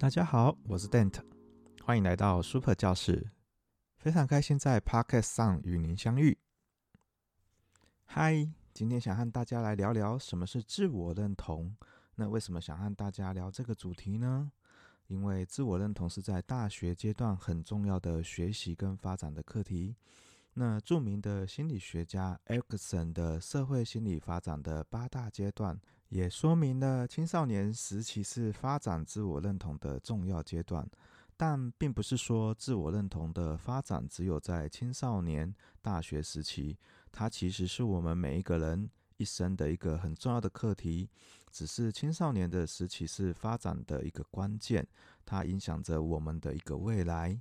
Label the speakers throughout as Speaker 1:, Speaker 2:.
Speaker 1: 大家好，我是 Dante，欢迎来到 Super 教室，非常开心在 Podcast 上与您相遇。嗨，今天想和大家来聊聊什么是自我认同。那为什么想和大家聊这个主题呢？因为自我认同是在大学阶段很重要的学习跟发展的课题。那著名的心理学家艾克森的社会心理发展的八大阶段。也说明了青少年时期是发展自我认同的重要阶段，但并不是说自我认同的发展只有在青少年、大学时期，它其实是我们每一个人一生的一个很重要的课题。只是青少年的时期是发展的一个关键，它影响着我们的一个未来。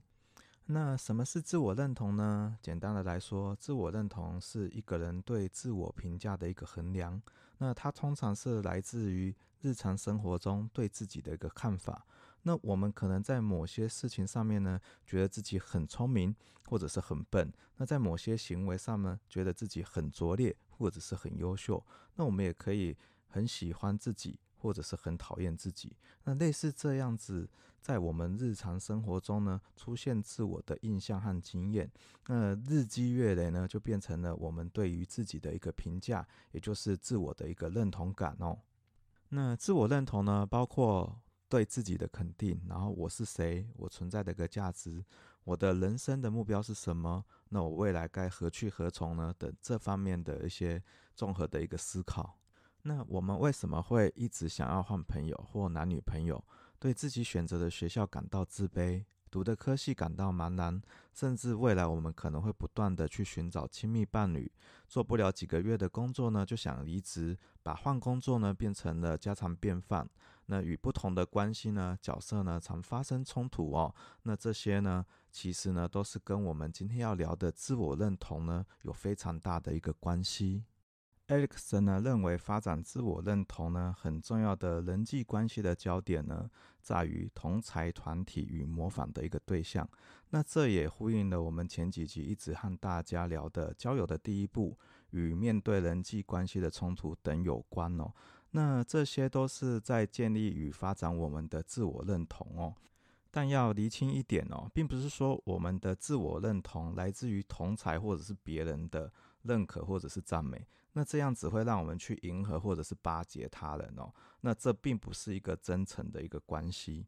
Speaker 1: 那什么是自我认同呢？简单的来说，自我认同是一个人对自我评价的一个衡量。那它通常是来自于日常生活中对自己的一个看法。那我们可能在某些事情上面呢，觉得自己很聪明，或者是很笨；那在某些行为上呢，觉得自己很拙劣，或者是很优秀。那我们也可以很喜欢自己。或者是很讨厌自己，那类似这样子，在我们日常生活中呢，出现自我的印象和经验，那日积月累呢，就变成了我们对于自己的一个评价，也就是自我的一个认同感哦。那自我认同呢，包括对自己的肯定，然后我是谁，我存在的一个价值，我的人生的目标是什么，那我未来该何去何从呢？等这方面的一些综合的一个思考。那我们为什么会一直想要换朋友或男女朋友？对自己选择的学校感到自卑，读的科系感到茫然，甚至未来我们可能会不断的去寻找亲密伴侣，做不了几个月的工作呢，就想离职，把换工作呢变成了家常便饭。那与不同的关系呢，角色呢常发生冲突哦。那这些呢，其实呢都是跟我们今天要聊的自我认同呢有非常大的一个关系。艾利克森呢认为，发展自我认同呢很重要的人际关系的焦点呢，在于同才团体与模仿的一个对象。那这也呼应了我们前几集一直和大家聊的交友的第一步与面对人际关系的冲突等有关哦。那这些都是在建立与发展我们的自我认同哦。但要厘清一点哦，并不是说我们的自我认同来自于同才或者是别人的认可或者是赞美。那这样只会让我们去迎合或者是巴结他人哦，那这并不是一个真诚的一个关系。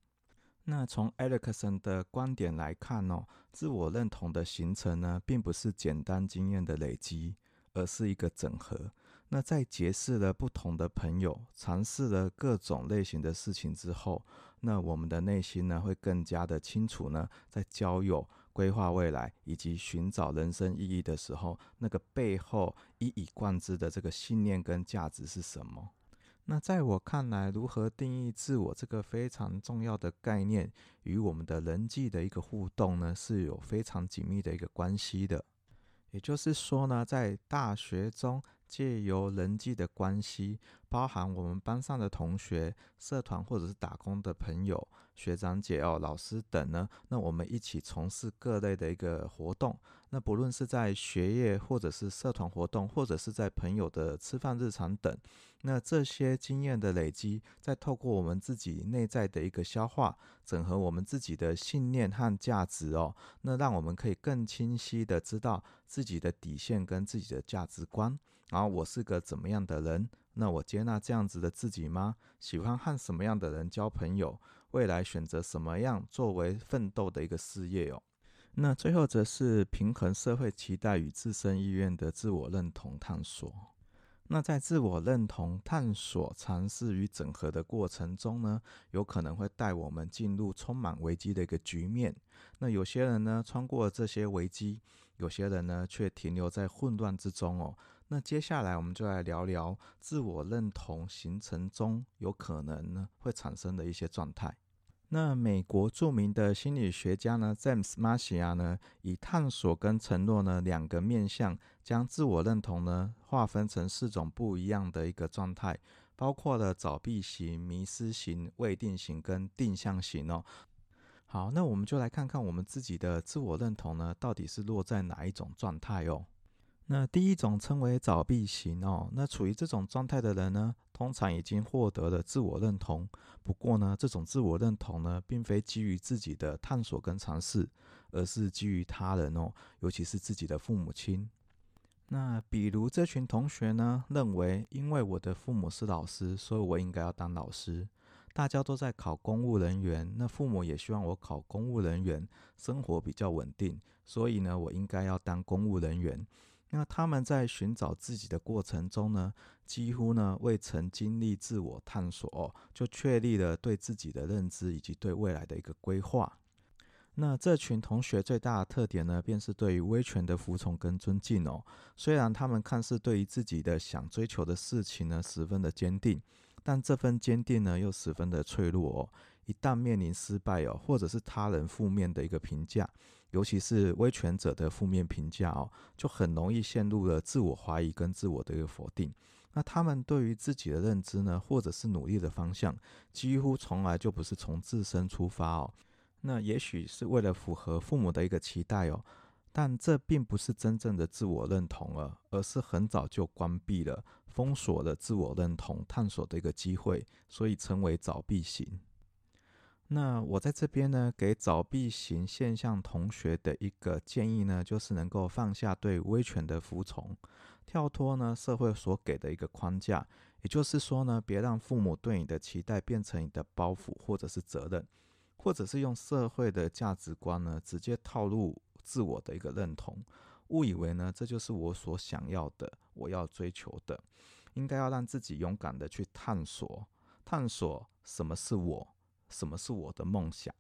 Speaker 1: 那从艾利克森的观点来看哦，自我认同的形成呢，并不是简单经验的累积，而是一个整合。那在结识了不同的朋友，尝试了各种类型的事情之后，那我们的内心呢，会更加的清楚呢，在交友。规划未来以及寻找人生意义的时候，那个背后一以贯之的这个信念跟价值是什么？那在我看来，如何定义自我这个非常重要的概念，与我们的人际的一个互动呢，是有非常紧密的一个关系的。也就是说呢，在大学中，借由人际的关系，包含我们班上的同学、社团或者是打工的朋友。学长姐哦，老师等呢，那我们一起从事各类的一个活动。那不论是在学业，或者是社团活动，或者是在朋友的吃饭日常等，那这些经验的累积，再透过我们自己内在的一个消化，整合我们自己的信念和价值哦，那让我们可以更清晰的知道自己的底线跟自己的价值观。然后我是个怎么样的人？那我接纳这样子的自己吗？喜欢和什么样的人交朋友？未来选择什么样作为奋斗的一个事业哦？那最后则是平衡社会期待与自身意愿的自我认同探索。那在自我认同探索、尝试与整合的过程中呢，有可能会带我们进入充满危机的一个局面。那有些人呢，穿过这些危机，有些人呢，却停留在混乱之中哦。那接下来我们就来聊聊自我认同形成中有可能呢会产生的一些状态。那美国著名的心理学家呢，James Marcia 呢，以探索跟承诺呢两个面向，将自我认同呢划分成四种不一样的一个状态，包括了找避型、迷失型、未定型跟定向型哦。好，那我们就来看看我们自己的自我认同呢，到底是落在哪一种状态哦。那第一种称为早闭型哦，那处于这种状态的人呢，通常已经获得了自我认同。不过呢，这种自我认同呢，并非基于自己的探索跟尝试，而是基于他人哦，尤其是自己的父母亲。那比如这群同学呢，认为因为我的父母是老师，所以我应该要当老师。大家都在考公务人员，那父母也希望我考公务人员，生活比较稳定，所以呢，我应该要当公务人员。那他们在寻找自己的过程中呢，几乎呢未曾经历自我探索，就确立了对自己的认知以及对未来的一个规划。那这群同学最大的特点呢，便是对于威权的服从跟尊敬哦。虽然他们看似对于自己的想追求的事情呢，十分的坚定，但这份坚定呢，又十分的脆弱哦。一旦面临失败哦，或者是他人负面的一个评价，尤其是威权者的负面评价哦，就很容易陷入了自我怀疑跟自我的一个否定。那他们对于自己的认知呢，或者是努力的方向，几乎从来就不是从自身出发哦。那也许是为了符合父母的一个期待哦，但这并不是真正的自我认同了，而是很早就关闭了、封锁了自我认同探索的一个机会，所以称为早闭型。那我在这边呢，给早闭型现象同学的一个建议呢，就是能够放下对威权的服从，跳脱呢社会所给的一个框架，也就是说呢，别让父母对你的期待变成你的包袱或者是责任。或者是用社会的价值观呢，直接套入自我的一个认同，误以为呢，这就是我所想要的，我要追求的，应该要让自己勇敢的去探索，探索什么是我，什么是我的梦想。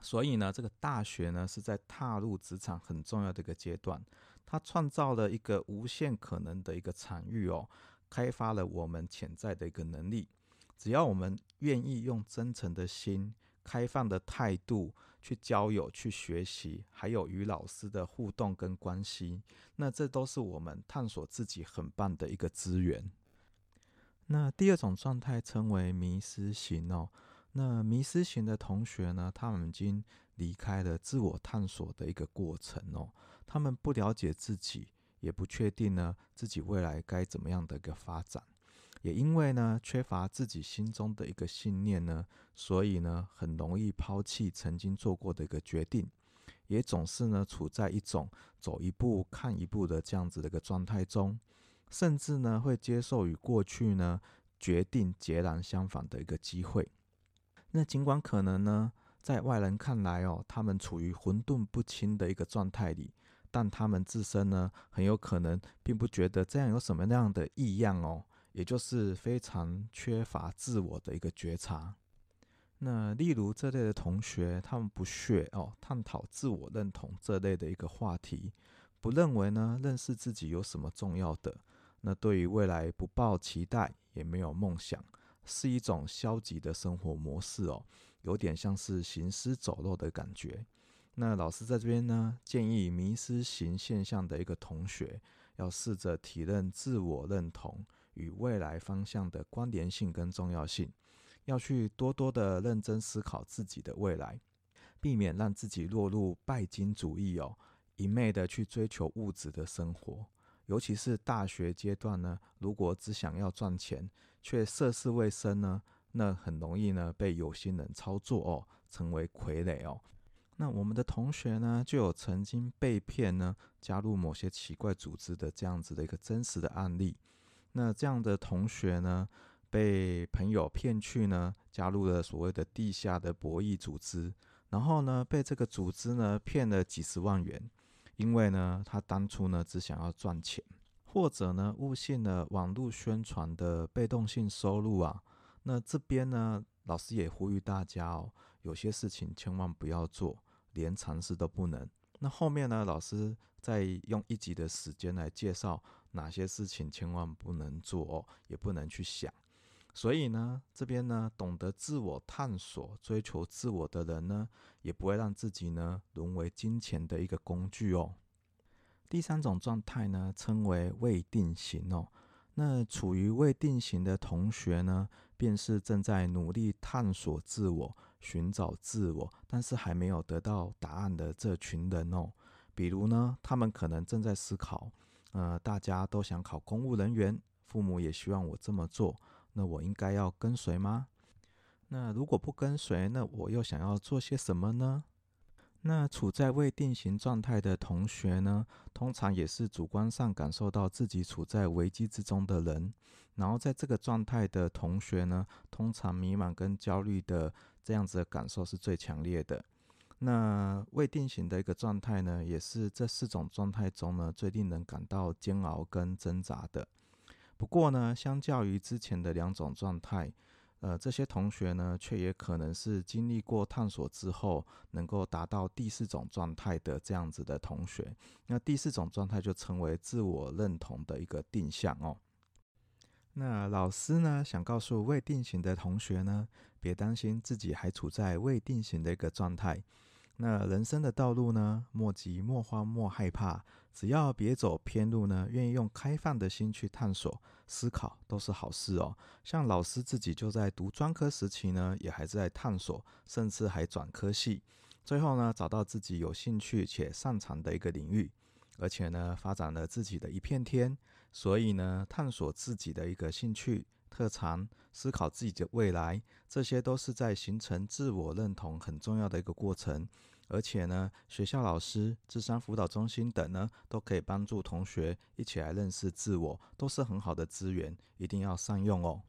Speaker 1: 所以呢，这个大学呢，是在踏入职场很重要的一个阶段，它创造了一个无限可能的一个场域哦，开发了我们潜在的一个能力，只要我们愿意用真诚的心。开放的态度去交友、去学习，还有与老师的互动跟关系，那这都是我们探索自己很棒的一个资源。那第二种状态称为迷失型哦。那迷失型的同学呢，他们已经离开了自我探索的一个过程哦，他们不了解自己，也不确定呢自己未来该怎么样的一个发展。也因为呢，缺乏自己心中的一个信念呢，所以呢，很容易抛弃曾经做过的一个决定，也总是呢，处在一种走一步看一步的这样子的一个状态中，甚至呢，会接受与过去呢决定截然相反的一个机会。那尽管可能呢，在外人看来哦，他们处于混沌不清的一个状态里，但他们自身呢，很有可能并不觉得这样有什么那样的异样哦。也就是非常缺乏自我的一个觉察。那例如这类的同学，他们不屑哦探讨自我认同这类的一个话题，不认为呢认识自己有什么重要的。那对于未来不抱期待，也没有梦想，是一种消极的生活模式哦，有点像是行尸走肉的感觉。那老师在这边呢，建议迷失型现象的一个同学，要试着体认自我认同。与未来方向的关联性跟重要性，要去多多的认真思考自己的未来，避免让自己落入拜金主义哦，一昧的去追求物质的生活。尤其是大学阶段呢，如果只想要赚钱，却涉世未深呢，那很容易呢被有心人操作哦，成为傀儡哦。那我们的同学呢，就有曾经被骗呢，加入某些奇怪组织的这样子的一个真实的案例。那这样的同学呢，被朋友骗去呢，加入了所谓的地下的博弈组织，然后呢，被这个组织呢骗了几十万元，因为呢，他当初呢只想要赚钱，或者呢误信了网络宣传的被动性收入啊。那这边呢，老师也呼吁大家哦，有些事情千万不要做，连尝试都不能。那后面呢，老师再用一集的时间来介绍。哪些事情千万不能做哦，也不能去想。所以呢，这边呢，懂得自我探索、追求自我的人呢，也不会让自己呢沦为金钱的一个工具哦。第三种状态呢，称为未定型哦。那处于未定型的同学呢，便是正在努力探索自我、寻找自我，但是还没有得到答案的这群人哦。比如呢，他们可能正在思考。呃，大家都想考公务人员，父母也希望我这么做，那我应该要跟随吗？那如果不跟随，那我又想要做些什么呢？那处在未定型状态的同学呢，通常也是主观上感受到自己处在危机之中的人。然后在这个状态的同学呢，通常迷茫跟焦虑的这样子的感受是最强烈的。那未定型的一个状态呢，也是这四种状态中呢，最令人感到煎熬跟挣扎的。不过呢，相较于之前的两种状态，呃，这些同学呢，却也可能是经历过探索之后，能够达到第四种状态的这样子的同学。那第四种状态就成为自我认同的一个定向哦。那老师呢，想告诉未定型的同学呢，别担心自己还处在未定型的一个状态。那人生的道路呢，莫急莫慌莫害怕，只要别走偏路呢，愿意用开放的心去探索、思考，都是好事哦。像老师自己就在读专科时期呢，也还在探索，甚至还转科系，最后呢，找到自己有兴趣且擅长的一个领域，而且呢，发展了自己的一片天。所以呢，探索自己的一个兴趣特长，思考自己的未来，这些都是在形成自我认同很重要的一个过程。而且呢，学校老师、智商辅导中心等呢，都可以帮助同学一起来认识自我，都是很好的资源，一定要善用哦。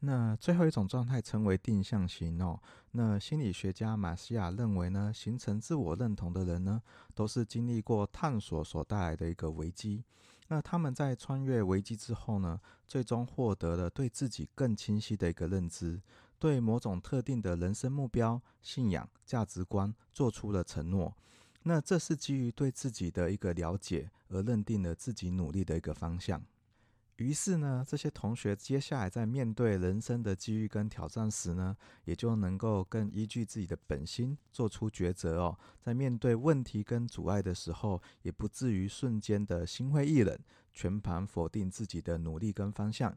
Speaker 1: 那最后一种状态称为定向型哦。那心理学家马西亚认为呢，形成自我认同的人呢，都是经历过探索所带来的一个危机。那他们在穿越危机之后呢，最终获得了对自己更清晰的一个认知，对某种特定的人生目标、信仰、价值观做出了承诺。那这是基于对自己的一个了解而认定了自己努力的一个方向。于是呢，这些同学接下来在面对人生的机遇跟挑战时呢，也就能够更依据自己的本心做出抉择哦。在面对问题跟阻碍的时候，也不至于瞬间的心灰意冷，全盘否定自己的努力跟方向。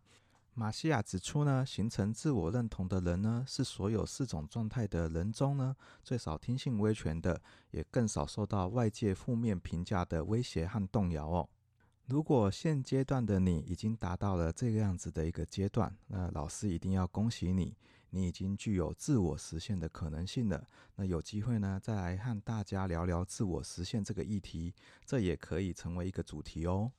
Speaker 1: 马西亚指出呢，形成自我认同的人呢，是所有四种状态的人中呢，最少听信威权的，也更少受到外界负面评价的威胁和动摇哦。如果现阶段的你已经达到了这个样子的一个阶段，那老师一定要恭喜你，你已经具有自我实现的可能性了。那有机会呢，再来和大家聊聊自我实现这个议题，这也可以成为一个主题哦。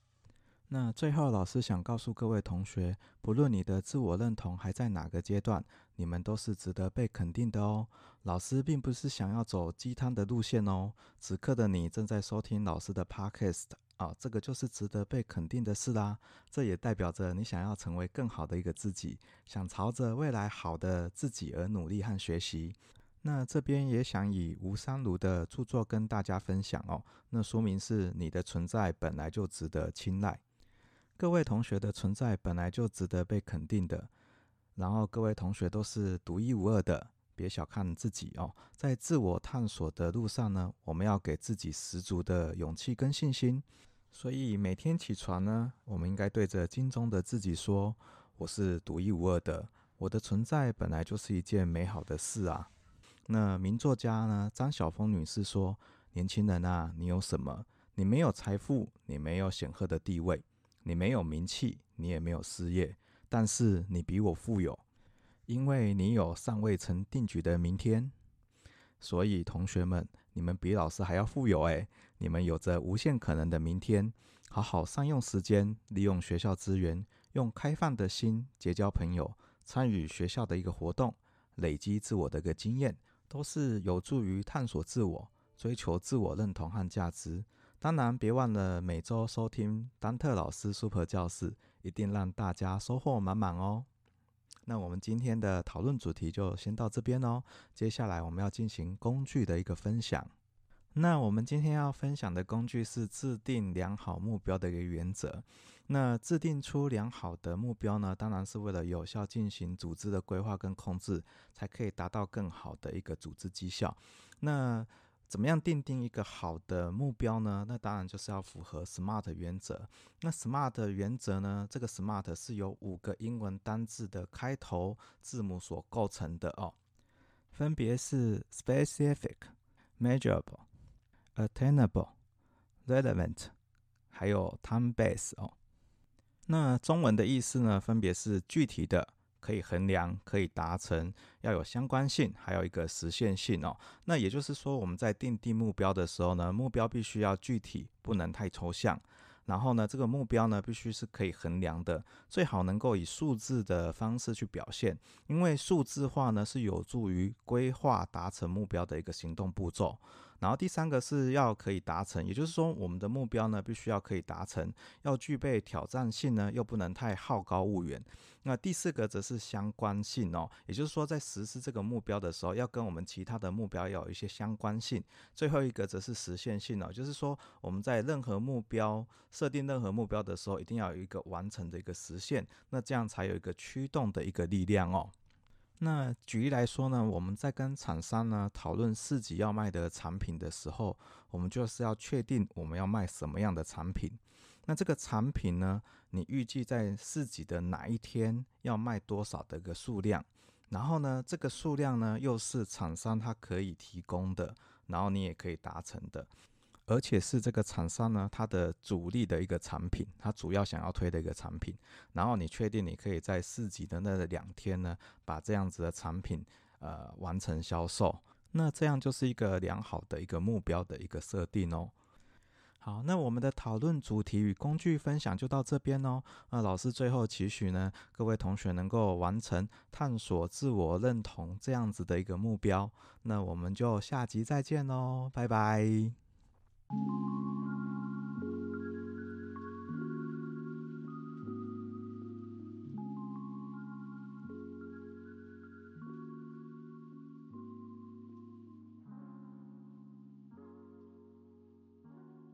Speaker 1: 那最后，老师想告诉各位同学，不论你的自我认同还在哪个阶段，你们都是值得被肯定的哦。老师并不是想要走鸡汤的路线哦。此刻的你正在收听老师的 Podcast。啊、这个就是值得被肯定的事啦。这也代表着你想要成为更好的一个自己，想朝着未来好的自己而努力和学习。那这边也想以吴三如的著作跟大家分享哦。那说明是你的存在本来就值得青睐，各位同学的存在本来就值得被肯定的。然后各位同学都是独一无二的，别小看自己哦。在自我探索的路上呢，我们要给自己十足的勇气跟信心。所以每天起床呢，我们应该对着镜中的自己说：“我是独一无二的，我的存在本来就是一件美好的事啊。”那名作家呢，张晓风女士说：“年轻人啊，你有什么？你没有财富，你没有显赫的地位，你没有名气，你也没有事业，但是你比我富有，因为你有尚未曾定局的明天。所以同学们，你们比老师还要富有诶。你们有着无限可能的明天，好好善用时间，利用学校资源，用开放的心结交朋友，参与学校的一个活动，累积自我的一个经验，都是有助于探索自我、追求自我认同和价值。当然，别忘了每周收听丹特老师 Super 教室，一定让大家收获满满哦。那我们今天的讨论主题就先到这边哦。接下来我们要进行工具的一个分享。那我们今天要分享的工具是制定良好目标的一个原则。那制定出良好的目标呢，当然是为了有效进行组织的规划跟控制，才可以达到更好的一个组织绩效。那怎么样奠定一个好的目标呢？那当然就是要符合 SMART 原则。那 SMART 原则呢，这个 SMART 是由五个英文单字的开头字母所构成的哦，分别是 Specific、Measurable。Attainable, relevant，还还有 time base 哦。那中文的意思呢，分别是具体的。可以衡量，可以达成，要有相关性，还有一个实现性哦。那也就是说，我们在定定目标的时候呢，目标必须要具体，不能太抽象。然后呢，这个目标呢，必须是可以衡量的，最好能够以数字的方式去表现，因为数字化呢，是有助于规划达成目标的一个行动步骤。然后第三个是要可以达成，也就是说，我们的目标呢，必须要可以达成，要具备挑战性呢，又不能太好高骛远。那第四个则是相关性哦，也就是说，在实施这个目标的时候，要跟我们其他的目标要有一些相关性。最后一个则是实现性哦，就是说我们在任何目标设定任何目标的时候，一定要有一个完成的一个实现，那这样才有一个驱动的一个力量哦。那举例来说呢，我们在跟厂商呢讨论自己要卖的产品的时候，我们就是要确定我们要卖什么样的产品。那这个产品呢，你预计在市集的哪一天要卖多少的一个数量？然后呢，这个数量呢又是厂商他可以提供的，然后你也可以达成的。而且是这个厂商呢，它的主力的一个产品，它主要想要推的一个产品。然后你确定你可以在市集的那两天呢，把这样子的产品呃完成销售，那这样就是一个良好的一个目标的一个设定哦。好，那我们的讨论主题与工具分享就到这边哦。那老师最后期许呢，各位同学能够完成探索自我认同这样子的一个目标。那我们就下集再见喽，拜拜。Thank you.